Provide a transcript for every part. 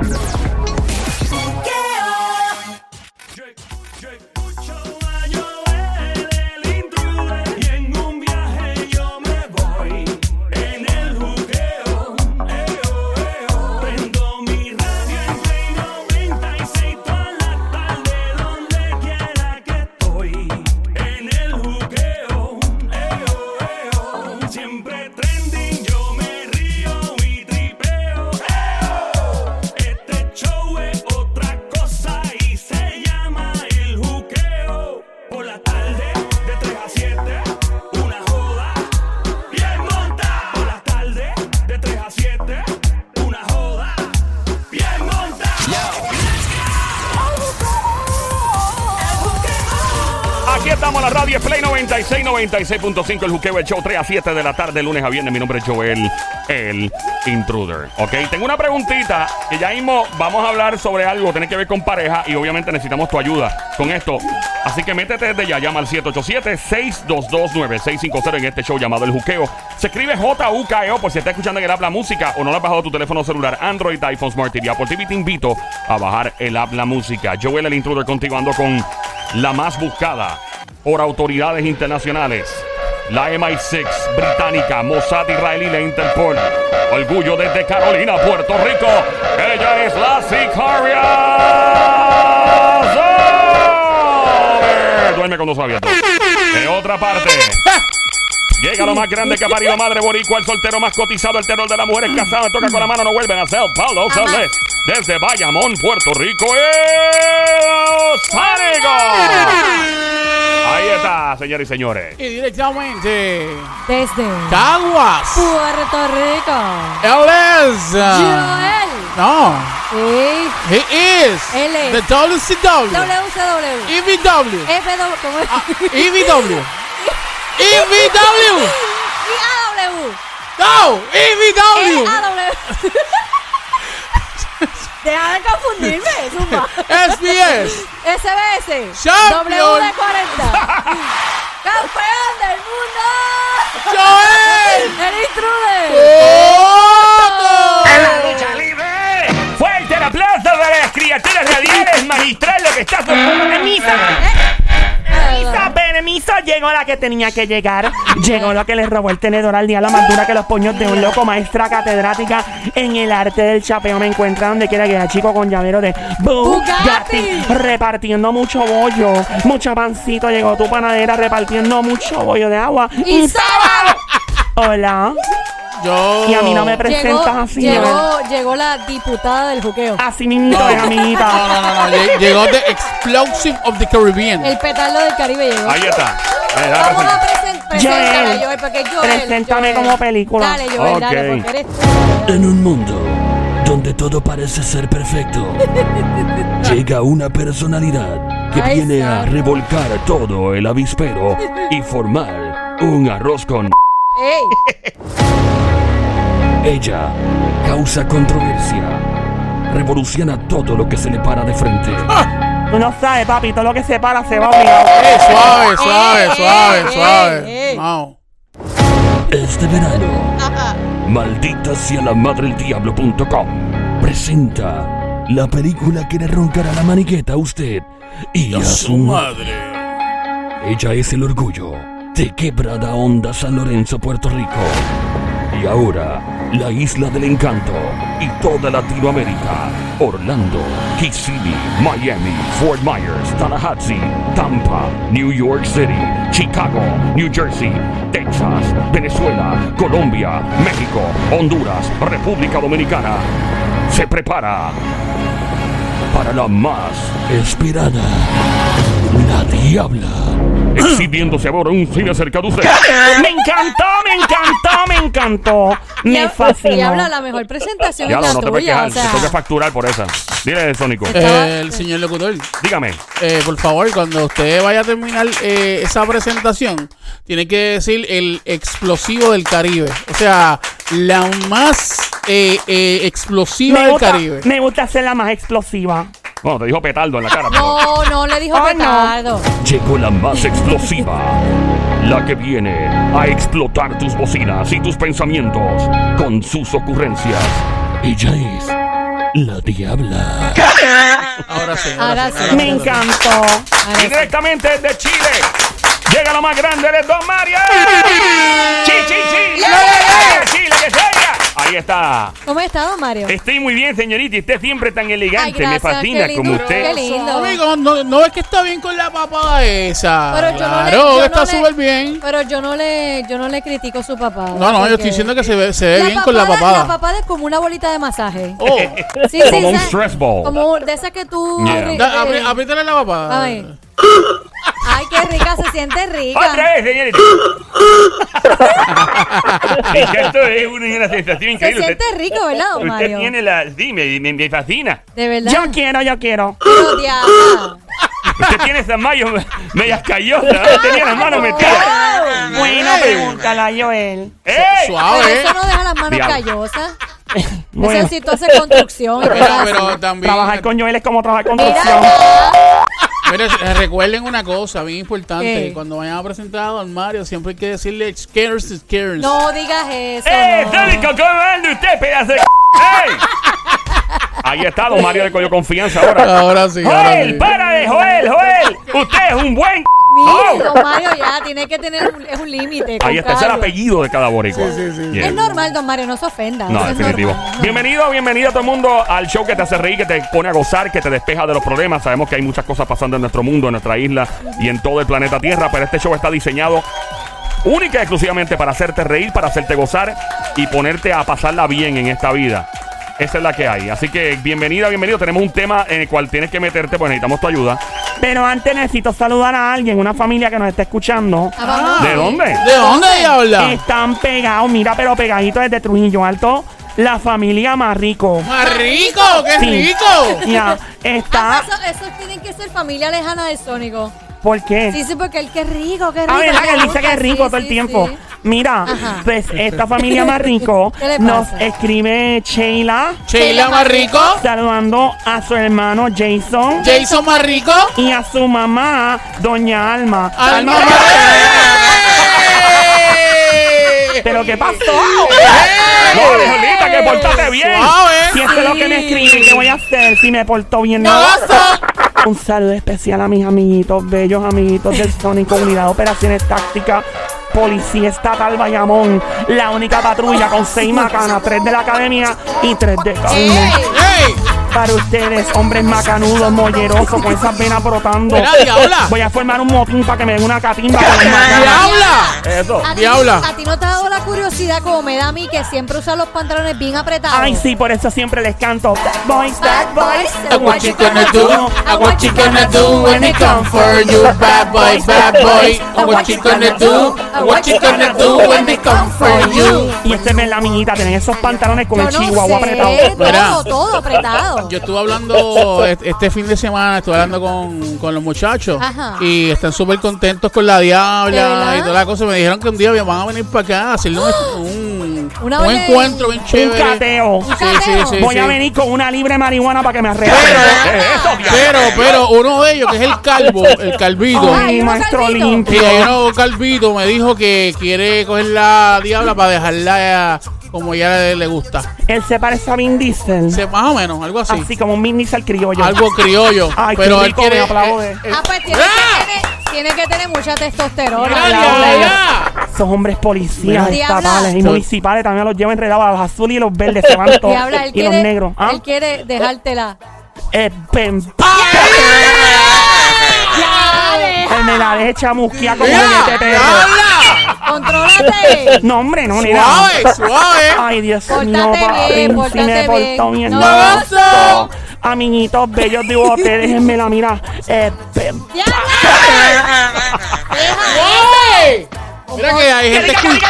Escucho 96.5, el juqueo, el show 3 a 7 de la tarde, lunes a viernes. Mi nombre es Joel, el intruder. Ok, tengo una preguntita que ya mismo vamos a hablar sobre algo, tiene que ver con pareja y obviamente necesitamos tu ayuda con esto. Así que métete desde ya, llama al 787-622-9650 en este show llamado El Juqueo. Se escribe J-U-K-E-O por si estás escuchando en el app La Música o no lo has bajado tu teléfono celular, Android, iPhone, Smart TV, Apple TV. Te invito a bajar el app La Música. Joel, el intruder, contigo ando con la más buscada por autoridades internacionales. La MI6 británica, Mossad israelí, la Interpol. Orgullo desde Carolina, Puerto Rico. Ella es la Sicaria. Duerme con dos abiertos. De otra parte. Llega lo más grande que ha parido madre boricua, el soltero más cotizado, el terror de las mujeres casadas, toca con la mano, no vuelven a ser Pablo Solés. Desde Bayamón, Puerto Rico, el. Ahí está, señores y señores. Y directamente Desde Caguas. Puerto Rico. Él es. uh, Joel. no. Sí. He is. Él es. The WCW. WCW. EVW. FW. ¿Cómo es? Ah, EVW. EVW. Y AW. No. EVW. AW. Deja de confundirme, Zumba. SBS. SBS. Champion. WD40. Campeón del mundo. Joel. El intruder. ¡Otto! Fuerte el aplauso para las criaturas radiales, magistral, lo que está Permisa, permisa, permisa, llegó la que tenía que llegar. Llegó la que le robó el tenedor al día, la más dura que los puños de un loco, maestra catedrática en el arte del chapeo. Me encuentra donde quiera que sea, chico con llavero de Bugatti. Repartiendo mucho bollo, mucho pancito. Llegó tu panadera repartiendo mucho bollo de agua. Y sábado. Hola. Yo. Y a mí no me Llegó, presentas así. llegó, llegó la diputada del juqueo. Así mismo es, amiguita. No, no, no, no. Lle- Llegó The Explosive of the Caribbean. El petardo del Caribe llegó. Ahí está. Vamos a presenta. presentar. Preséntala, Joel. Joel, porque es Joel. Preséntame Joel. como película. Dale, Joel, dale, Ok. porque eres tú. En un mundo donde todo parece ser perfecto, llega una personalidad que viene a revolcar todo el avispero y formar un arroz con... ¡Ey! Ella causa controversia, revoluciona todo lo que se le para de frente. Tú no sabes, papi, todo lo que se para se va obligado. Eh, suave, suave, Eh, suave, eh, suave. eh, eh. Vamos. Este verano, maldita sea la madre del diablo.com presenta la película que le roncará la maniqueta a usted y a su madre. Ella es el orgullo de Quebrada Honda San Lorenzo, Puerto Rico. Y ahora, la isla del encanto y toda Latinoamérica. Orlando, Kissimmee, Miami, Fort Myers, Tallahassee, Tampa, New York City, Chicago, New Jersey, Texas, Venezuela, Colombia, México, Honduras, República Dominicana. Se prepara para la más esperada. La Diabla. Exhibiéndose ahora un cine cerca de usted. Me encantó, me encantó, me encantó. Me fascinó. habla la mejor presentación Ya es la no te puedes tuya, quejar, o sea. te tengo que facturar por esa. Dile, Sónico. Eh, el señor locutor, Dígame. eh, por favor, cuando usted vaya a terminar eh, esa presentación, tiene que decir el explosivo del Caribe. O sea, la más eh, eh, explosiva me del gusta, Caribe. me gusta ser la más explosiva. Bueno, te dijo petardo en la cara. pero- No, no le dijo Ay, no. petardo. Llegó la más explosiva. La que viene a explotar tus bocinas y tus pensamientos con sus ocurrencias. Ella es La Diabla. Ahora sí. Ahora sí. Me encantó. Ahora Y sí. directamente desde Chile. Llega lo más grande de Don Mario. ¡Chi, chi, chi! ¡Chile, que se oiga! Ahí está. ¿Cómo está, don Mario? Estoy muy bien, señorita. y Usted siempre tan elegante. Ay, Me fascina qué como usted. qué lindo. Amigo, no, no es que está bien con la papada esa. Pero yo no le- claro, yo está no súper bien. Pero yo no le, yo no le critico su papá. No, no, yo estoy diciendo que se ve, se ve bien con la La papada. papada es como una bolita de masaje. Oh, Sí, sí, Como un stress ball. Como de esas que tú... Yeah. eh, apriétale la papada. Ay. Ay, qué rica, se siente rica. Otra vez, señorita. Esto es una, una sensación Se increíble. siente rico, ¿verdad, don Usted Mario? tiene la. Sí, me, me- me fascina. De verdad. Yo quiero, yo quiero. Pero, diabla. Usted tiene esas manos medias callosas. ¿eh? Tenía las manos metidas. Bueno, pregúntala a Joel. ¡Ey! Pero Suave. eso no deja las manos Diablo. callosas. Bueno. Eso sí, tú haces construcción. y Pero, pero también. Trabajar con Joel es como trabajar con Mira construcción. Mira, eh, recuerden una cosa bien importante. ¿Qué? Cuando vayan a presentar a Don Mario, siempre hay que decirle scares scares. No digas eso. ¡Eh, no. Tónico, cómo anda usted, pedazo de. ¡Ey! Ahí está, don Mario de Coyo Confianza ahora. Ahora sí, ahora Joel, sí. para de Joel, Joel. Usted es un buen. Mira, Oh. don Mario ya tiene que tener un, es un límite. Ahí está, ese es el apellido de cada boricua. Sí, sí, sí. Yeah. Es normal, don Mario, no se ofenda. No, es definitivo. normal, no. Bienvenido, bienvenido a todo el mundo al show que te hace reír, que te pone a gozar, que te despeja de los problemas. Sabemos que hay muchas cosas pasando en nuestro mundo, en nuestra isla y en todo el planeta Tierra, pero este show está diseñado única y exclusivamente para hacerte reír, para hacerte gozar y ponerte a pasarla bien en esta vida. Esa es la que hay. Así que bienvenida, bienvenido. Tenemos un tema en el cual tienes que meterte, pues necesitamos tu ayuda. Pero antes necesito saludar a alguien, una familia que nos está escuchando. Ah. ¿De dónde? ¿De dónde diabla? Están pegados, mira, pero pegaditos desde Trujillo Alto. La familia más rico. ¡Más rico! ¡Qué Sí. rico! Ya, Ah, está. eso, eso tienen que ser familia lejana del Sónico. ¿Por qué? Sí, sí, porque el que es rico, que rico. Ah, ¿verdad? Que él dice que es rico sí, todo el sí, tiempo. Mira, Ajá. pues esta familia más rico ¿Qué le nos pasa? escribe Sheila Sheila más rico. saludando a su hermano Jason Jason más rico. y a su mamá, Doña Alma. Alma más ¿Pero qué pasó? No, Jolita, que portate bien. Suave. Si esto es lo que me escribe, ¿qué voy a hacer si me porto bien? No. Un saludo especial a mis amiguitos, bellos amiguitos del Sónico, Unidad de Operaciones Tácticas, Policía Estatal Bayamón, la única patrulla con seis macanas, tres de la academia y tres de carne. Para ustedes, hombres macanudos, mollerosos, con esas venas brotando. Mira, diabla. Voy a formar un motín para que me den una catimba con los macanas. ¡Diabla! Eso. ¿A ti, Diabla. ¿A ti no te ha dado la curiosidad como me da a mí que siempre usa los pantalones bien apretados? Ay, sí, por eso siempre les canto. Bad boys, bad boys. And what you gonna do? And what you gonna do when they come for you? Bad boy, bad boy. And what you gonna do? And what you gonna do when they come for you? Y este es la amiguita, tienen esos pantalones con Yo el no chihuahua sé, apretado. Mira. todo, todo apretado. Yo estuve hablando est- este fin de semana, estuve hablando con, con los muchachos Ajá. y están súper contentos con la ¿De diabla y toda la cosa. Me dijeron que un día van a venir para acá a hacerle un, un, Una un encuentro bien Un chévere. cateo. Sí, sí, sí, Voy sí. a venir con una libre marihuana para que me arregle. ¿Qué es eso, diablo? Pero, pero uno de ellos, que es el calvo, el calvito. Ay, maestro. Y limpio. hay uno calvito me dijo que quiere coger la diabla para dejarla eh, como ya le, le gusta. Él se parece a Vin Diesel. Se- más o menos, algo así. Así como un Vin Diesel criollo. Algo criollo. Ay, qué pero él rico, quiere. me aplaude. eh, eh, Ah, pues tiene ¡Ah! que, tener, tiene que tener mucha testosterona. mira, diabla. diabla. Esos hombres policías estatales y municipales también los llevo enredados a los azules y los verdes se van todos. Diabla, él y los negros. ¿Ah? él quiere dejártela. Eh, pem- Él me la deje chamusquear como Mira, perro. diabla. ¡Contrólate! No, hombre, no, nena. Suave, suave. Ay, Dios Pórtate mío, bien, papi, si me portó bien. No, no. Amiguitos bellos de bote, déjenme la mira. Eh, pem- ¡Diabla! ¡Deja ¡Ey! Mira que hay gente escu-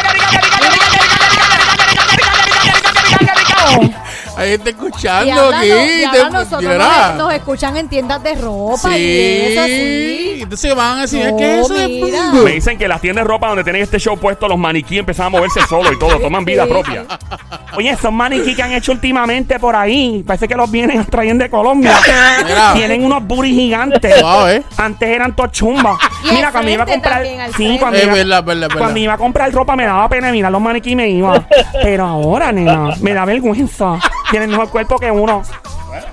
hay gente escuchando Diabla, aquí. nosotros mira. nos, nos escuchan en tiendas de ropa Sí. y eso sí. Entonces van a decir, No, ¿qué es eso mira. Me dicen que las tiendas de ropa donde tienen este show puesto, los maniquíes empiezan a moverse solo y todo, toman vida Sí. propia. Oye, esos maniquí que han hecho últimamente por ahí, parece que los vienen trayendo de Colombia. Mira. Tienen unos buris gigantes. Suave. Antes eran todos chumbas. Y Mira, cuando iba a comprar. Sí, cuando iba, verdad, verdad, verdad. cuando iba a comprar ropa me daba pena mirar los maniquí y me iba. Pero ahora, nena, me da vergüenza. Tiene el mejor cuerpo que uno.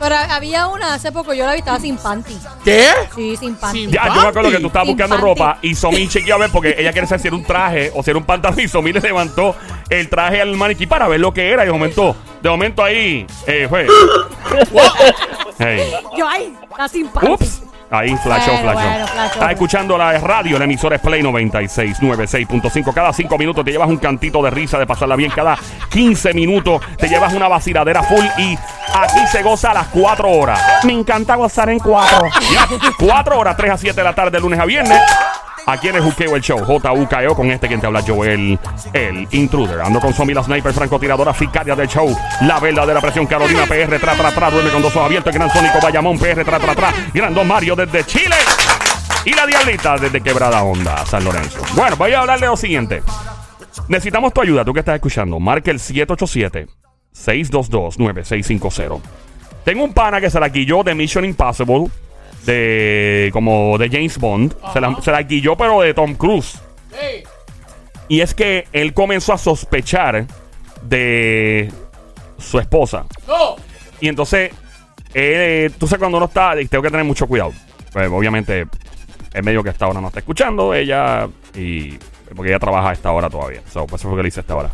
Pero había una hace poco, yo la vi, estaba sin panty. ¿Qué? Sí, sin panty. Sin Ya, yo me acuerdo que tú estabas Sin buscando panty. ropa y Somi chequeó a ver porque ella quería saber si era un traje o si era un pantalón y Somi le levantó el traje al maniquí para ver lo que era y de momento, de momento ahí, eh, fue. Hey. Yo, ay, está sin panty. Ups. Ahí flashó, Bueno, flashó. bueno, flashó. Estás escuchando la radio, la emisora es Play 96, 96.5. Cada 5 minutos te llevas un cantito de risa, de pasarla bien. Cada 15 minutos te llevas una vaciladera full y aquí se goza a las 4 horas. Me encanta gozar en cuatro. Ya, 4 horas, 3 a 7 de la tarde, lunes a viernes. Aquí en el Juqueo el Show, JUKEO, con este quien te habla Joel, el intruder. Ando con Somi, la sniper, francotiradora, sicaria del show. La verdadera presión, Carolina PR, tra, tra, tra, duerme con dos ojos abiertos. El gran Sónico, Bayamón, PR, tra, tra, tra. Gran Don Mario desde Chile. Y la Diablita desde Quebrada Onda, San Lorenzo. Bueno, voy a hablar de lo siguiente. Necesitamos tu ayuda, tú que estás escuchando. Marca el 787-622-9650. Tengo un pana que se la guilló de Mission Impossible, de como de James Bond. Se la, se la guilló, pero de Tom Cruise. Y es que él comenzó a sospechar de su esposa. No. Y entonces, eh, tú sabes cuando uno está, tengo que tener mucho cuidado. Pues, obviamente, el medio que esta hora no está escuchando, ella, y porque ella trabaja a esta hora todavía. So, por eso fue que le hice a esta hora.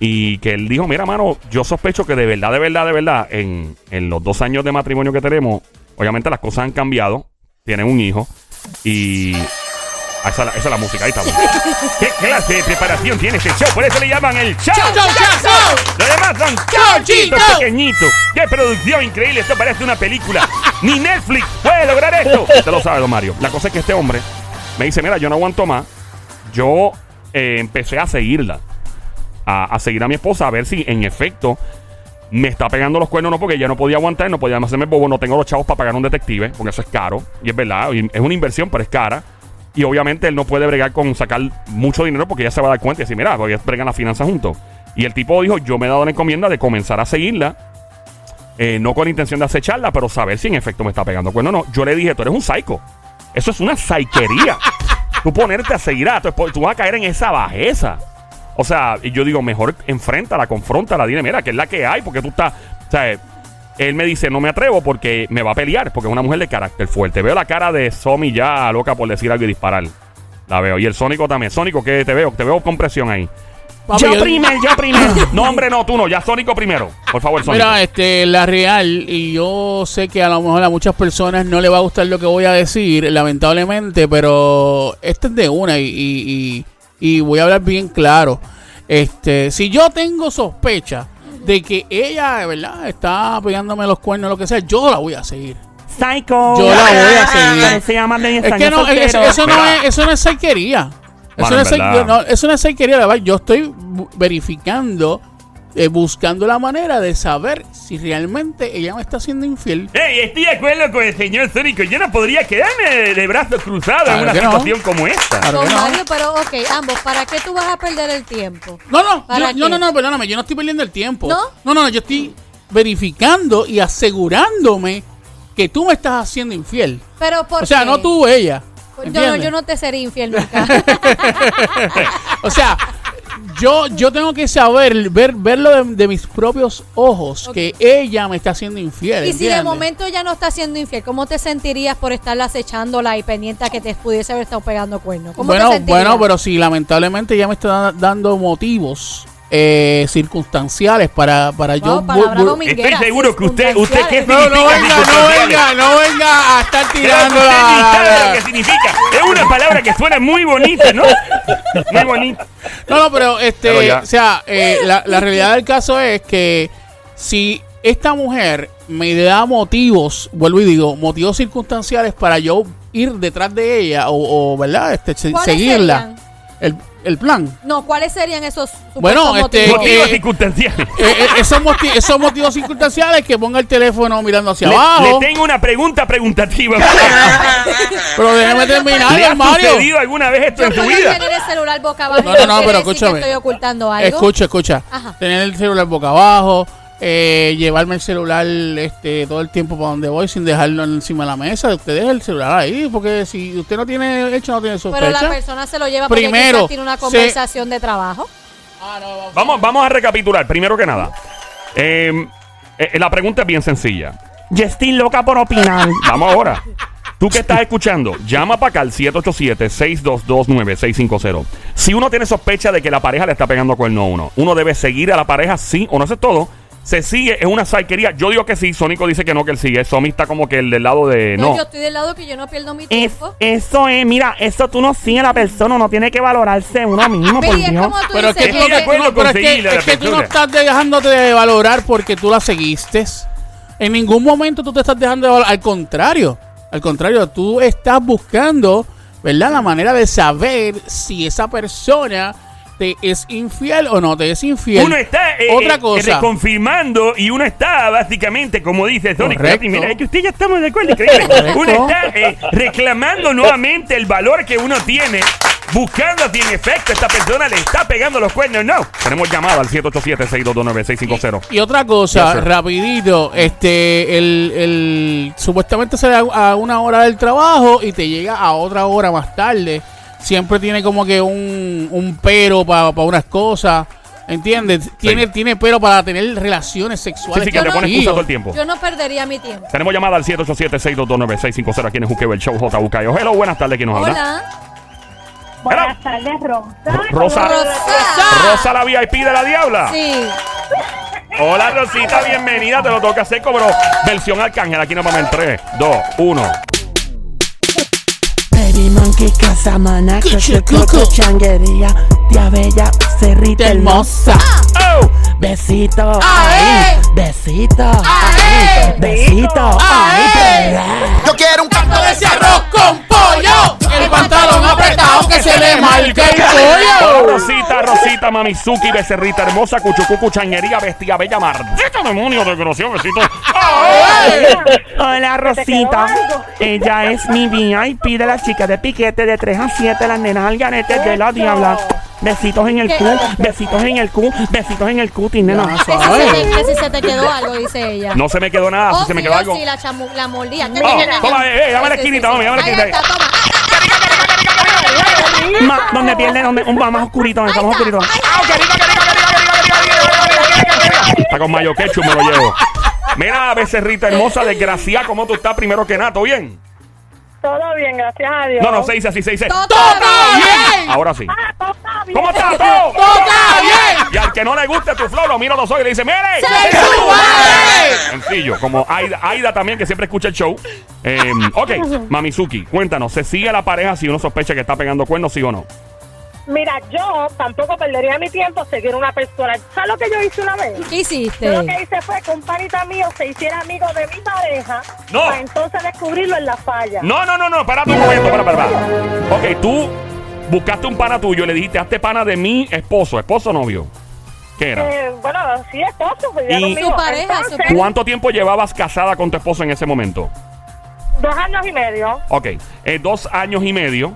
Y que él dijo, mira, mano, yo sospecho que de verdad, de verdad, de verdad, en, en los dos años de matrimonio que tenemos, obviamente las cosas han cambiado. Tienen un hijo. Y... ah, Esa, es la- esa es la música, ahí estamos. ¿Qué clase de preparación tiene este show? Por eso le llaman el show. ¡Chau, chau, chau! Los demás son chauchitos pequeñitos. ¡Qué producción increíble! Esto parece una película. Ni Netflix puede lograr esto. Te lo sabe, don Mario. La cosa es que este hombre me dice, mira, yo no aguanto más. Yo eh, empecé a seguirla. A, a seguir a mi esposa a ver si en efecto me está pegando los cuernos no porque ya no podía aguantar, no podía hacerme bobo, no tengo los chavos para pagar un detective, porque eso es caro, y es verdad, y es una inversión, pero es cara. Y obviamente él no puede bregar con sacar mucho dinero porque ya se va a dar cuenta y decir, mira, porque bregan las finanzas juntos. Y el tipo dijo, yo me he dado la encomienda de comenzar a seguirla, eh, no con intención de acecharla, pero saber si en efecto me está pegando cuernos. No, yo le dije, tú eres un psycho. Eso es una psiquería. tú ponerte a seguir a tu esposa, tú vas a caer en esa bajeza. O sea, y yo digo, mejor enfréntala, confróntala, dile, mira, que es la que hay, porque tú estás. O sea, él me dice, no me atrevo porque me va a pelear, porque es una mujer de carácter fuerte. Veo la cara de Somi ya loca por decir algo y disparar. La veo. Y el Sónico también. Sónico, que te veo, te veo con presión ahí. Papi, yo yo- primero, yo primero. No, hombre, no, tú no, ya Sónico primero. Por favor, Sónico. Mira, este, la real, y yo sé que a lo mejor a muchas personas no le va a gustar lo que voy a decir, lamentablemente, pero este es de una y, y, y- y voy a hablar bien claro. Este, si yo tengo sospecha de que ella, de verdad, está pegándome los cuernos o lo que sea, yo la voy a seguir. Psycho. Yo la voy a seguir. De 10 Es que no, es- eso, no es, eso no es saiquería. Eso, Bueno, no es no, eso no es saiquería, la verdad. Yo estoy verificando, eh, buscando la manera de saber si realmente ella me está siendo infiel. Ey, estoy de acuerdo con el señor Sónico. Yo no podría quedarme de brazos cruzados Claro en una que no. situación como esta. Claro Don no. Mario, pero ok, ambos, ¿para qué tú vas a perder el tiempo? No, no, ¿Para yo- no, qué? no, no, perdóname, yo no estoy perdiendo el tiempo. ¿No? No, no, no, yo estoy verificando y asegurándome que tú me estás haciendo infiel. Pero ¿por O sea, qué? no tú, ella. Yo no, ¿entiendes? yo no te seré infiel nunca. O sea, yo, yo tengo que saber, ver, verlo de, de mis propios ojos, que ella me está haciendo infiel. y si de momento ya no está siendo infiel, ¿cómo te sentirías por estarla acechándola y pendiente a que te pudiese haber estado pegando cuernos? ¿Cómo Bueno, bueno, pero si lamentablemente ella me está da- dando motivos eh, circunstanciales para, para yo... Estoy seguro que usted- usted qué No, no venga, no venga, no venga a estar tirando la- lo que significa. Es una palabra que suena muy bonita, ¿no? Muy bonita. No, no, pero este, Pero o sea, eh, la, la realidad del caso es que si esta mujer me da motivos, vuelvo y digo, motivos circunstanciales para yo ir detrás de ella o, o, ¿verdad? Este, se- ¿Cuáles seguirla. serían? El, el plan. No, ¿cuáles serían esos Bueno, este, motivos? Motivos eh, circunstanciales. Eh, eh, esos, moti- esos motivos circunstanciales que ponga el teléfono mirando hacia Le, abajo. le tengo una pregunta preguntativa. Pero déjeme terminar, ¿Le ha Mario. sucedido alguna vez esto Yo en puedo vida? tener el celular boca abajo. No, no, no, pero escúchame. estoy ocultando algo. Escucha, escucha. Ajá. Tener el celular boca abajo, eh, llevarme el celular este todo el tiempo para donde voy sin dejarlo encima de la mesa. Usted deja el celular ahí, porque si usted no tiene hecho, no tiene Pero la sospecha. persona se lo lleva porque Primero, quizás tiene una se- conversación de trabajo. Vamos, vamos a recapitular. Primero que nada, eh, eh, la pregunta es bien sencilla. Yo estoy loca por opinar. Vamos ahora. Tú que estás escuchando, llama para acá al 787-622-9650. Si uno tiene sospecha de que la pareja le está pegando cuerno a uno, uno debe seguir a la pareja, sí o no, eso es todo. Se sigue, es una saiquería. Yo digo que sí, Sónico dice que no, que él sigue. Somi está como que el del lado de No, no. yo estoy del lado que yo no pierdo mi Es, tiempo. eso es, mira, eso tú no sigues a la persona, uno tiene que valorarse uno mismo, por Mira, es Dios. como tú Pero es que, dices tú, Estoy de no- acuerdo no, con pero es que- seguirle, es que tú no estás dejándote de valorar porque tú la seguiste. En ningún momento tú te estás dejando de valorar. Al contrario, al contrario, tú estás buscando, ¿verdad? La manera de saber si esa persona te es infiel o no te es infiel. Uno está eh, Otra eh, cosa. reconfirmando y uno está básicamente, como dice Sonic, mira, es que usted ya estamos de acuerdo, increíble. Uno está eh, reclamando nuevamente el valor que uno tiene, buscando si en efecto esta persona le está pegando los cuernos. No. Tenemos llamada al 787-622-9650. Y otra cosa, Yes, rapidito, este, el, el supuestamente sale a una hora del trabajo y te llega a otra hora más tarde. Siempre tiene como que un, un pero para unas cosas, ¿entiendes? Tiene, tiene pero para tener relaciones sexuales. Sí, sí, que te no- pone excusa todo el tiempo. Yo no perdería mi tiempo. Tenemos llamada al 787-622-9650 aquí en el Juqueo, el show J. Bucayo. Hello, buenas tardes, ¿quién nos habla? Hola. Buenas tardes, Rosa. Rosa. Rosa. Rosa, la VIP de la Diabla. Sí. Hola Rosita, bienvenida. Te lo toca seco, pero versión Arcángel. Aquí nos vamos en 3, 2, 1. Baby monkey, casamana, coco, changuería, tía bella, cerrita hermosa. ¡Oh! Besito, Ae. ahí, besito, Ae. ahí, besito, ahí. Yo quiero un canto de ese arroz. con pollo! Pantalón apretado que se le marque el Hola pollo. Rosita, Rosita, Mamizuki, becerrita hermosa, cuchucucu, changuería, bestia bella, maldito demonio, desgraciado, besito. Hola Rosita, ella es mi VIP de la chica de piquete de 3 a 7, las nenas al garete de la diabla. Besitos en el ¿Qué? cu, besitos en el cu, besitos en el cutis, nena. Ya, Que si, se te, que si se te quedó algo, dice ella. No se me quedó nada, Oh, si se me sí, quedó oh, algo. sí, la, chamu- la mordía. Oh, toma, eh, eh, dame la esquinita, mami, dame la Ahí esquinita. Donde pierde, donde un más oscurito, donde está más oscurito. Está con mayo ketchup, me lo llevo. Mira, becerrita hermosa, desgraciada, ¿cómo tú estás? Primero que nada, ¿todo bien? Todo bien, gracias a Dios. No, no, se dice así, se dice. Todo bien! Ahora sí. Bien. ¿Cómo está todo? ¡Todo está bien! Y al que no le guste tu flor, lo mira a los ojos y le dice, ¡Mire! ¡Sexual! Sencillo, como Aida, Aida también, que siempre escucha el show. Eh, ok, Mamizuki, cuéntanos, ¿se sigue la pareja si uno sospecha que está pegando cuernos, sí o no? Mira, yo tampoco perdería mi tiempo seguir una persona. ¿Sabes lo que yo hice una vez? ¿Qué Yo lo que hiciste? hice fue que un panita mío se hiciera amigo de mi pareja No. para entonces descubrirlo en la falla. No, no, no, no, espérate un momento, para, para, para. Ok, tú buscaste un pana tuyo y le dijiste, hazte pana de mi esposo, esposo o novio. ¿Qué era? Eh, bueno, sí, esposo, vivía Y- conmigo. Su pareja, su Entonces, ¿Cuánto tiempo llevabas casada con tu esposo en ese momento? Dos años y medio. Ok, eh, dos años y medio.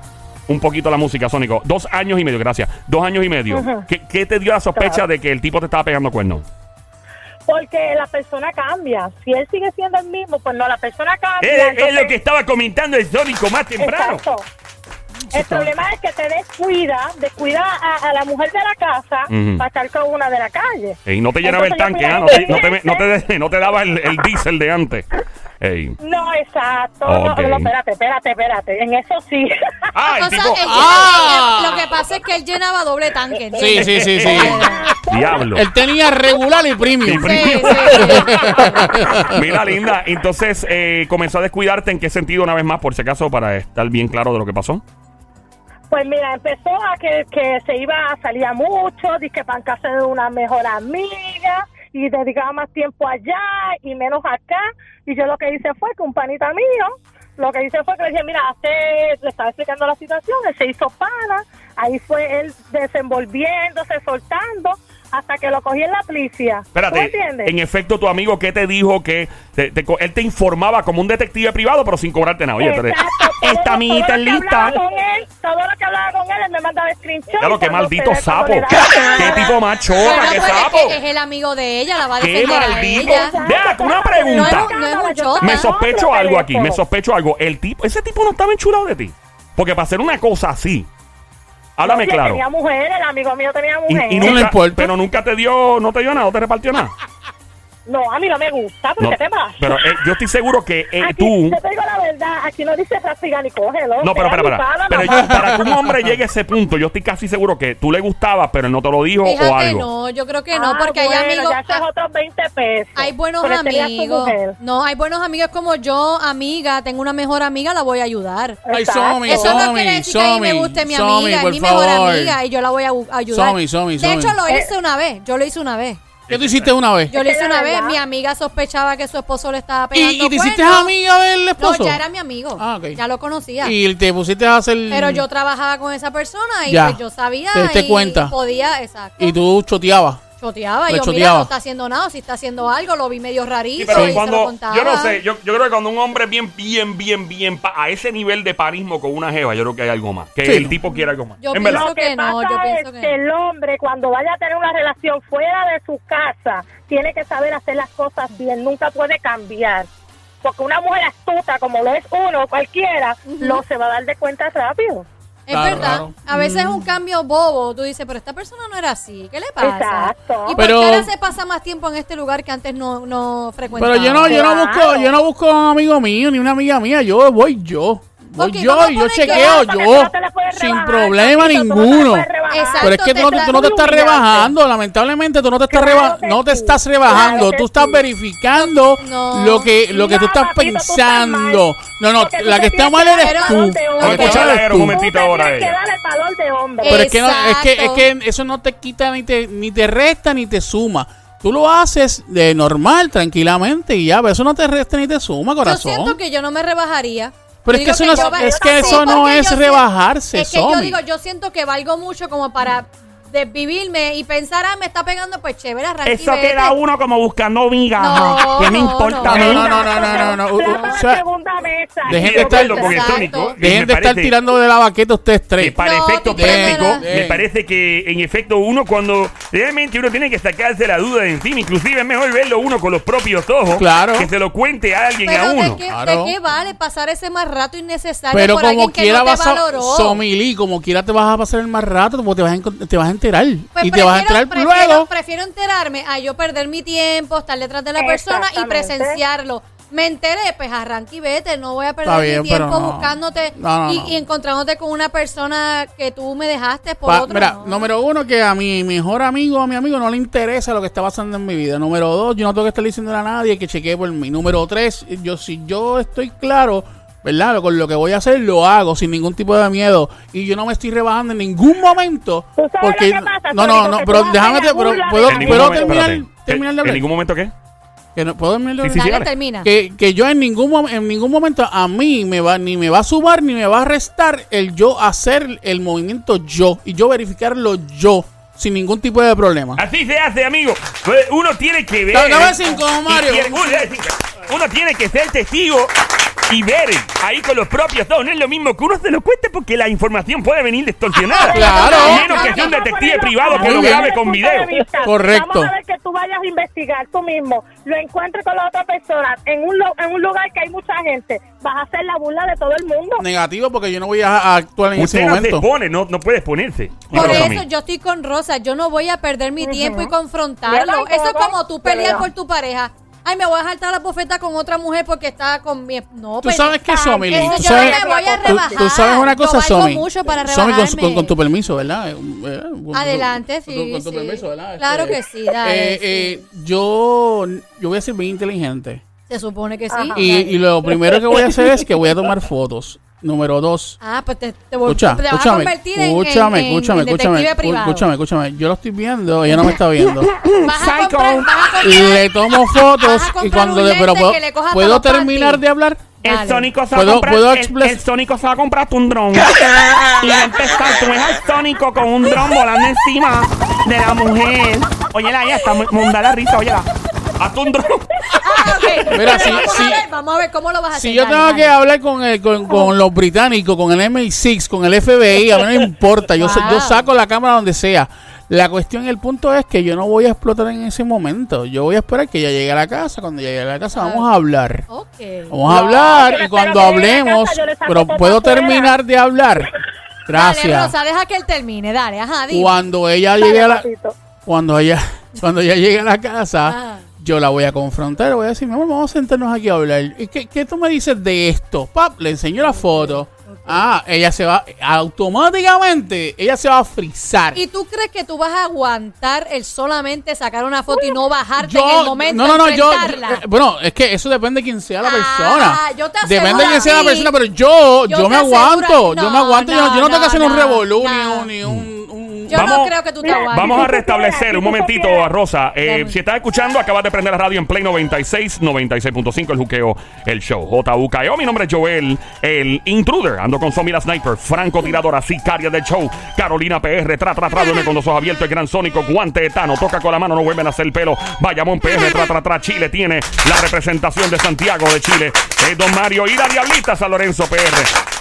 Un poquito la música, Sónico. Dos años y medio, gracias. Dos años y medio. Ujú. ¿Qué, qué te dio la sospecha Claro. de que el tipo te estaba pegando cuernos? Porque la persona cambia. Si él sigue siendo el mismo, pues no, la persona cambia. Es, es entonces- lo que estaba comentando el Sónico más temprano. Exacto. El problema es que te descuida, descuida a, a la mujer de la casa para estar con una de la calle. Y no te llenaba el tanque, ah, no, te, no, te, no, decirte- te, no te daba el, el diésel de antes. Ey. No, exacto. Ok. No, no, espérate, espérate, espérate. En eso sí. Ah, el tipo. Ah. lo que pasa es que él llenaba doble tanque. Sí, sí, sí, sí. Diablo. Él tenía regular y premium. Sí, sí. Mira, linda. Entonces, eh, comenzó a descuidarte. ¿En qué sentido, una vez más, por si acaso, para estar bien claro de lo que pasó? Pues mira, empezó a que, se iba a salir mucho, que para casa de una mejor amiga y dedicaba más tiempo allá y menos acá. Y yo lo que hice fue que un panita mío, lo que hice fue que le dije, mira, hace, le estaba explicando la situación, él se hizo pana, ahí fue él desenvolviéndose, soltando, hasta que lo cogí en la policía. ¿Tú Espérate, entiendes? en efecto, tu amigo, ¿qué te dijo? Que te- te co- él te informaba como un detective privado, pero sin cobrarte nada. Oye, Exacto. Esta amiguita que lista. hablaba con él, todo lo que hablaba con él, él me mandaba screenshot. Claro, qué maldito sapo. ¿Qué, qué tipo más chota, Bueno, qué pues sapo? es, que es el amigo de ella, la va a Qué defender a maldito. Vea, una No pregunta. es, no es un chota. Me sospecho algo aquí, me sospecho algo. El tipo, ese tipo no estaba enchulado de ti. Porque para hacer una cosa así, háblame claro. Tenía mujer, el amigo mío tenía Y, mujer. y No nunca, le importa. pero nunca te dio, no te dio nada, no te repartió nada. No, a mí no me gusta, ¿por No, qué te pasa? pero eh, yo estoy seguro que eh, Aquí, tú. Yo te digo la verdad, aquí no dice práctica ni cógelo. No, pero abusada, Pero mamá. yo- para que un hombre llegue a ese punto, yo estoy casi seguro que tú le gustabas, pero no te lo dijo o algo. no, yo creo que no, Ah, porque hay bueno, amigos. Ya esos otros 20 pesos. Hay buenos Pero amigos. No, hay buenos amigos como yo, amiga. Tengo una mejor amiga, la voy a ayudar. Ay. Somi, Eso no Somi, quiere decir que a mí me Somi, guste mi Somi, amiga, es mi mejor favor. amiga y yo la voy a ayudar. Somi, Somi, de Somi. hecho, lo Eh. hice una vez. Yo lo hice una vez. ¿Qué tú hiciste una vez? Yo lo hice una vez. Mi amiga sospechaba que su esposo le estaba pegando. ¿Y, y te hiciste cuernos. amiga del No, esposo? ya era mi amigo. Ah, ok. Ya lo conocía. Y te pusiste a hacer... Pero yo trabajaba con esa persona y Ya. pues yo sabía Te diste y cuenta. podía, exacto. Y tú choteabas. Choteaba. Le Yo, mira, choteaba. no está haciendo nada. o Si está haciendo algo, lo vi medio rarito Sí, pero y se lo cuando, contaba. yo no sé, yo, yo creo que cuando un hombre bien, bien, bien, bien, pa- a ese nivel de parismo con una jeva, yo creo que hay algo más. Que Sí. el tipo quiere algo más. Yo en pienso verdad. Lo que, no, pasa yo pienso es que el hombre cuando vaya a tener una relación fuera de su casa tiene que saber hacer las cosas bien, nunca puede cambiar. Porque una mujer astuta como lo es uno, cualquiera, no se va a dar de cuenta rápido. Es verdad. A veces es un cambio bobo. Tú dices, pero esta persona no era así. ¿Qué le pasa? Exacto. ¿Y por Pero- qué ahora se pasa más tiempo en este lugar que antes no, no frecuentaba? Pero yo no, yo no busco, yo no busco a un amigo mío ni una amiga mía, yo voy yo. Voy Ok, yo yo chequeo yo. no Sin problema no ninguno. Exacto. Pero es que tú, no- te tú no te estás rebajando, lamentablemente tú no te estás Claro reba- no te estás rebajando, claro tú estás sí. verificando No. lo que lo que No, tú estás papito, tú estás pensando. No, no, Porque la que está mal eres tú. un momentito ahora tienes que ella. dar el valor de hombre. Pero es que, no, es que, es que eso no te quita ni te, ni te resta ni te suma. Tú lo haces de normal, tranquilamente y ya, pero eso no te resta ni te suma, Yo corazón. siento que yo no me rebajaría. Pero es que eso no es- que eso no es rebajarse, Es que yo digo, yo siento que valgo mucho como para desvivirme y pensar, ah, me está pegando, pues chévere, arranque y Eso vete. queda uno como buscando migas. No, ¿Qué me no, importa a no, mí? no, no, no, no, no, no. Vamos a O sea, segunda mesa. dejen de estar- a con. Dejen de estar parece- tirando de la baqueta ustedes Que tres. para efectos tienes prácticos, me parece que en efecto uno cuando realmente uno tiene que sacarse la duda de encima, inclusive es mejor verlo uno con los propios ojos, Claro. que se lo cuente a alguien Pero a ¿de uno. qué, Claro. ¿de qué vale pasar ese más rato innecesario Pero por como alguien que quiera no te vas a valoró? Somilí, como quiera te vas a pasar el más rato porque te vas a, te vas a enterar. Pues y te vas a prefiero- enterar prefiero, luego. prefiero enterarme a yo perder mi tiempo, estar detrás de la persona y presenciarlo. Me enteré, pues arranque y vete. No voy a perder bien, mi tiempo no. buscándote No, no, y, no. y encontrándote con una persona que tú me dejaste por Pa- otro. mira, no. número uno, que a mi mejor amigo, a mi amigo no le interesa lo que está pasando en mi vida. Número dos, yo no tengo que estar diciendo a nadie que chequee por mí. Número tres, yo si yo estoy claro, ¿verdad? Con lo que voy a hacer, lo hago sin ningún tipo de miedo. Y yo no me estoy rebajando en ningún momento. ¿Tú sabes Porque, lo que pasa, no, no, no, pero déjame, la pero puedo, En puedo momento- terminar, espérate. terminar de ¿En hablar? ningún momento qué? Que no, ¿Puedo terminar de Sí, hablar? sí, termina. que, que yo en ningún en ningún momento a mí me va ni me va a sumar ni me va a restar el yo hacer el movimiento yo y yo verificarlo yo sin ningún tipo de problema. Así se hace, amigo. Uno tiene que ver. Dame- cinco, y Mario. tiene- uno, dame cinco. Uno tiene que ser testigo y ver ahí con los propios ojos. No es lo mismo que uno se lo cuente porque la información puede venir distorsionada. Claro. A menos que sea un detective privado que lo grabe con video. Correcto. Vayas a investigar tú mismo, lo encuentres con la otra persona en un, lo- en un lugar que hay mucha gente, vas a hacer la burla de todo el mundo. Negativo porque yo no voy a, a actuar en Usted ese no se momento. expone, no, no puede exponerse. Por eso yo estoy con Rosa. Yo no voy a perder mi tiempo y confrontarlo. Eso es como tú verdad. por tu pareja. Ay, me voy a saltar la bofeta con otra mujer porque está con mi... No, Tú pues, sabes que eso tú yo sabes, no me voy a tú- rebajar. tú sabes una cosa, Somi. mucho para Somi, con, rebajarme. con- con tu permiso, ¿verdad? Eh, eh, Adelante, con- sí, Con tu sí. permiso, ¿verdad? Claro Este, que sí, dale, eh, eh, yo, yo voy a ser bien inteligente. Se supone que sí. Y lo primero que voy a hacer es que voy a tomar fotos. Número dos, Ah, pues te, te, voy- Escucha, te vas a escúchame, convertir en, escúchame, en- en- escúchame, en escúchame, detective privado. escúchame, escúchame. Yo lo estoy viendo, ella no me está viendo. Vas a Psycho. comprar, vas a comprar- Le tomo fotos Vas a comprar y cuando un pero puedo, le puedo los terminar de hablar. El. Sónico se va a ¿Puedo- comprar. puedo el, expres- el Sónico se va a comprar un dron. y va a empezar. Tú ves al Sónico con un dron volando encima de la mujer. Óyela, ella está muy munda la risa, óyela. Hazte un dron. Ah. Mira, si- vamos, si- a ver, vamos a ver cómo lo vas a hacer. Si yo Dale, tengo dale. que hablar con, el- con, con los británicos, con el MI6, con el FBI, a mí no me importa. Yo, sa- yo Wow. saco la cámara donde sea. La cuestión, el punto es que yo no voy a explotar en ese momento. Yo voy a esperar que ella llegue a la casa. Cuando ella llegue a la casa, vamos a hablar. Ok. Vamos a hablar y cuando hablemos, casa, pero puedo terminar de hablar. Dale, Gracias. Rosa, deja que él termine. Dale, ajá, dime. Cuando ella Dale, llegue a la, cuando ella, cuando ella llegue a la casa, Ah. Yo la voy a confrontar. Voy a decir, mi amor, vamos a sentarnos aquí a hablar. ¿Y qué, qué tú me dices de esto? Pap, le enseño la foto. Ah, ella se va, automáticamente, ella se va a frizar. ¿Y tú crees que tú vas a aguantar el solamente sacar una foto y no bajarte Yo, en el momento no, no, no, yo, eh, bueno, es que eso depende de quién sea la Ah, persona. yo te depende de quién sea la persona, pero yo, yo me aguanto, yo me aguanto, yo, no- yo no tengo que hacer un revolú ni un, ni un- Yo Vamos- no creo que tú te aguantes. Vamos a restablecer un momentito a Rosa. Eh, si estás escuchando, acabas de prender la radio en Play 96, 96.5, el juqueo, el show. JUKEO, mi nombre es Joel, el intruder. Ando con Somi la Sniper, Franco Tiradora, sicaria del show, Carolina PR, tra, tra, tra, duerme con los ojos abiertos, el gran sónico, guante etano, toca con la mano, no vuelven a hacer el pelo. Bayamón PR, tra, tra, tra, Chile tiene la representación de Santiago de Chile. Es Don Mario y la Diablita San Lorenzo PR.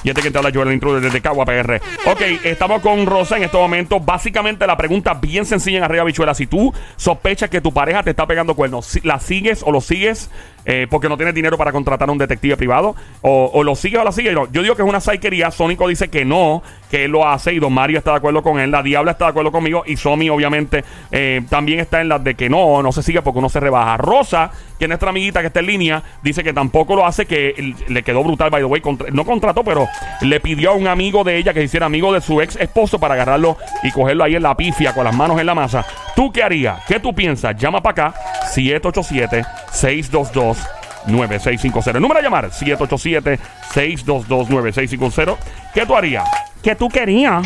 Y este que te habla Joel, el intruder desde Cagua PR. Ok, estamos con Rosa en este momento. Básicamente la pregunta bien sencilla en arriba, bichuela. Si tú sospechas que tu pareja te está pegando cuernos, ¿la sigues o lo sigues eh, porque no tienes dinero para contratar a un detective privado? ¿O, o lo sigues o la sigues? No, yo digo que es una saiquería. Sónico dice que no, que él lo hace y Don Mario está de acuerdo con él. La Diabla está de acuerdo conmigo y Somi obviamente eh, también está en las de que no, no se sigue porque uno se rebaja. Rosa, que es nuestra amiguita que está en línea, dice que tampoco lo hace, que le quedó brutal, by the way. no contrató, pero le pidió a un amigo de ella que se hiciera amigo de su ex esposo para agarrarlo y cogerlo ahí en la pifia con las manos en la masa. ¿Tú qué harías? ¿Qué tú piensas? Llama para acá, 787-622-9650. El número a llamar, 787-622-9650. ¿Qué tú harías? ¿Qué tú querías?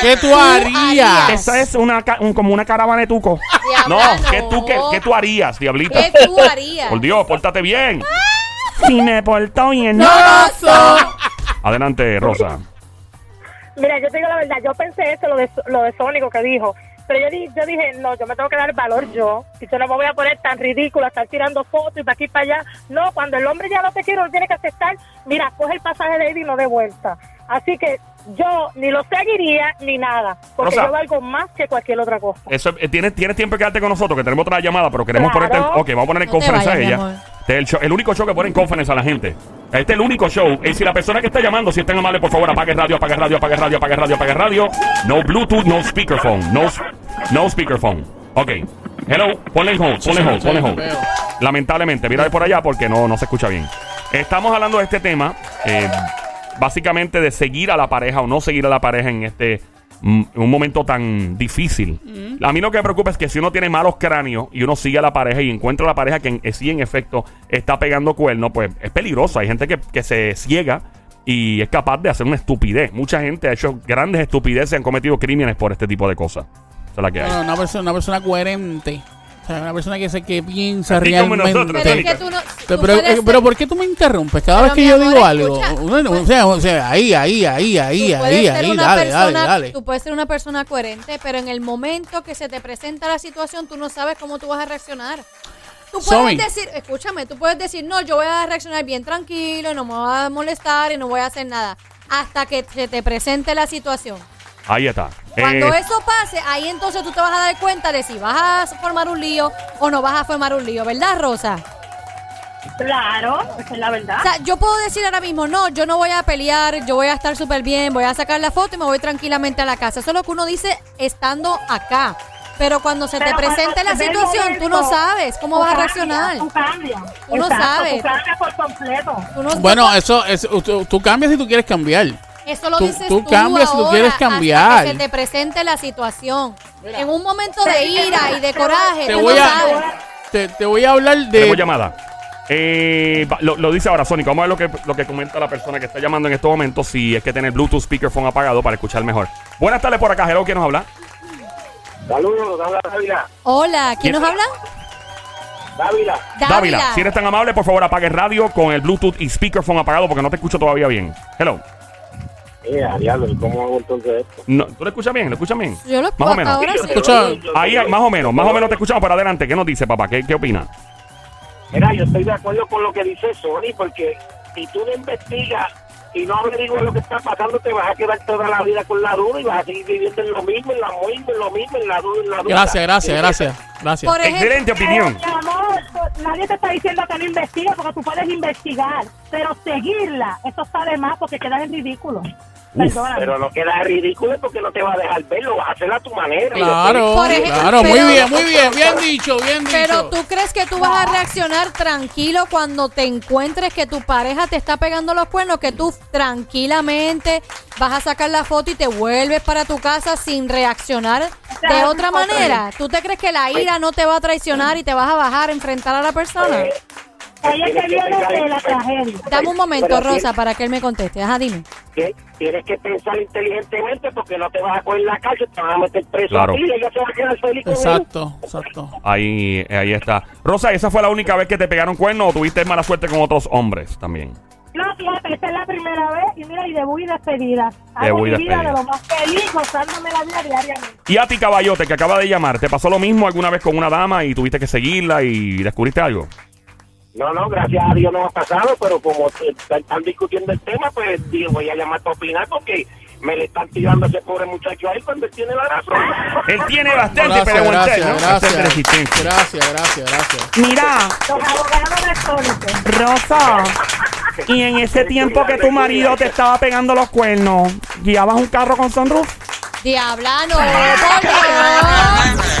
¿Qué tú harías? Eso es una, ca- un- como una caravana de tuco. No, Diabla, ¿qué tú, qué, qué tú harías, diablita? ¿Qué tú harías? Por Dios, pórtate bien. Si me porto bien, no. Adelante, Rosa. Mira, yo te digo la verdad, yo pensé eso, lo de, lo de Sónico que dijo. Pero yo, di- yo dije, no, yo me tengo que dar valor yo. Y yo no me voy a poner tan ridícula, estar tirando fotos y para aquí y para allá. No, cuando el hombre ya no te quiere, no tiene que aceptar. Mira, coge el pasaje de ida y no de vuelta. Así que yo ni lo seguiría ni nada. Porque Rosa. yo valgo más que cualquier otra cosa. Eso, eh, ¿tienes, tienes tiempo de quedarte con nosotros, que tenemos otra llamada, pero queremos Claro. ponerte. en- ok, vamos a poner en No conferencia a ella. Este es el, show- el único show que pone en conferencia a la gente. Este es el único show. Y si la persona que está llamando, si están amables, por favor, apague radio, apague radio, apague radio, apague radio, apague radio. No Bluetooth, no speakerphone. No, no speakerphone. Ok. Hello, ponle en hold, ponle en hold, ponle en hold. Lamentablemente, mira de por allá porque no, no se escucha bien. Estamos hablando de este tema, eh, básicamente de seguir a la pareja o no seguir a la pareja en este mm, un momento tan difícil. A mí lo que me preocupa es que si uno tiene malos cráneos y uno sigue a la pareja y encuentra a la pareja que en, eh, sí en efecto está pegando cuernos, pues es peligroso. Hay gente que, que se ciega y es capaz de hacer una estupidez. Mucha gente ha hecho grandes estupideces y han cometido crímenes por este tipo de cosas. Esa es la que hay. No, una persona, una persona coherente. O sea, una persona que, se, que piensa Así como realmente. nosotros, Pero es que tú no. Pero, tú pero, puedes eh, pero ¿por qué tú me interrumpes cada Pero, vez que mi yo amor, digo algo? escucha, Bueno, pues- o, sea, o sea, ahí, ahí, ahí, ahí, Tú puedes ahí, ser ahí, una dale, persona, dale, dale. Tú puedes ser una persona coherente, pero en el momento que se te presenta la situación, tú no sabes cómo tú vas a reaccionar. Tú puedes Somi. decir, escúchame, tú puedes decir, no, yo voy a reaccionar bien tranquilo, no me voy a molestar y no voy a hacer nada. Hasta que se te presente la situación. Ahí está. Cuando Eh, eso pase, ahí entonces tú te vas a dar cuenta de si vas a formar un lío o no vas a formar un lío, ¿verdad, Rosa? Claro, esa es la verdad. O sea, yo puedo decir ahora mismo, no, yo no voy a pelear, yo voy a estar súper bien, voy a sacar la foto y me voy tranquilamente a la casa. Eso es lo que uno dice estando acá. Pero cuando se te presente cuando la se ve el situación, tú no momento, sabes cómo tú vas a cambias, reaccionar. Tú cambias. Tú no Exacto, sabes. Tú cambias por completo. Tú no- Bueno, eso, es, tú, tú cambias si tú quieres cambiar. Eso lo tú- dices tú tú, cambias si tú ahora, quieres cambiar. que se te presente la situación. En un momento de ira y de coraje, Te tú voy no a, sabes. te, te voy a hablar Tenemos de. llamada. Eh, lo, lo dice ahora Sónico. Vamos a ver lo que, lo que comenta la persona que está llamando en estos momentos. Si es que tiene el Bluetooth speakerphone apagado para escuchar mejor. Buenas tardes por acá. Hello, ¿quién nos habla? Saludos, habla Navidad. Hola, ¿quién ¿Quién? nos habla? Dávila. Dávila, si eres tan amable, por favor, apague el radio con el Bluetooth y speakerphone apagado porque no te escucho todavía bien. Hello. Mira, diablo, ¿cómo hago entonces esto? No, ¿Tú lo escuchas bien? ¿Lo escuchas bien? Yo lo Más o menos. ahora sí. Escucha, Ahí, más o menos, más o menos te escuchamos, pero adelante, ¿qué nos dice, papá? ¿Qué, qué opina? Mira, yo estoy de acuerdo con lo que dice Sony, porque si tú no investigas y no averiguas lo que está pasando, te vas a quedar toda la vida con la duda y vas a seguir viviendo en lo mismo, en lo mismo, en lo mismo, en la duda, en la duda. gracias, gracias, gracias. Gracias. Por ejemplo, Excelente opinión. Mi amor, nadie te está diciendo que no investigues porque tú puedes investigar, pero seguirla, eso está de más porque quedas en ridículo. Perdóname. Pero no queda ridículo porque no te va a dejar verlo, vas a hacer a tu manera. Claro, Por ejemplo, claro, muy pero- bien, muy bien, bien dicho, bien dicho. Pero tú crees que tú vas a reaccionar tranquilo cuando te encuentres que tu pareja te está pegando los cuernos, que tú tranquilamente vas a sacar la foto y te vuelves para tu casa sin reaccionar de otra manera. ¿Tú te crees que la ira no te va a traicionar y te vas a bajar a enfrentar a la persona? Ahí es que viene de la tragedia. Dame un momento. Rosa, para que él me conteste. Ajá, dime. Que Tienes que pensar inteligentemente porque no te vas a coger en la calle, te van a meter preso Claro. a ti y ella se va a quedar feliz con. Exacto, exacto. Ahí, ahí está. Rosa, ¿esa fue la única vez que te pegaron cuernos o tuviste mala suerte con otros hombres también? No, fíjate, esta es la primera vez y mira, y debut y despedida. Hago mi vida despedida. de lo más feliz, gozándome la vida diariamente. Y a ti, caballote, que acaba de llamar, ¿te pasó lo mismo alguna vez con una dama y tuviste que seguirla y descubriste algo? No, no, gracias a Dios no ha pasado, pero como están discutiendo el tema, pues digo, voy a llamar para opinar porque me le están tirando a ese pobre muchacho ahí cuando él tiene la razón. Él tiene bastante, Gracias, pero gracias, ¿no? gracias. Bastante resistencia. Gracias, gracias, gracias. Mira, Los abogados electrónicos. Rosa, y en ese tiempo que tu marido te estaba pegando los cuernos, ¿guiabas un carro con sunroof? Diabla, no, por Dios.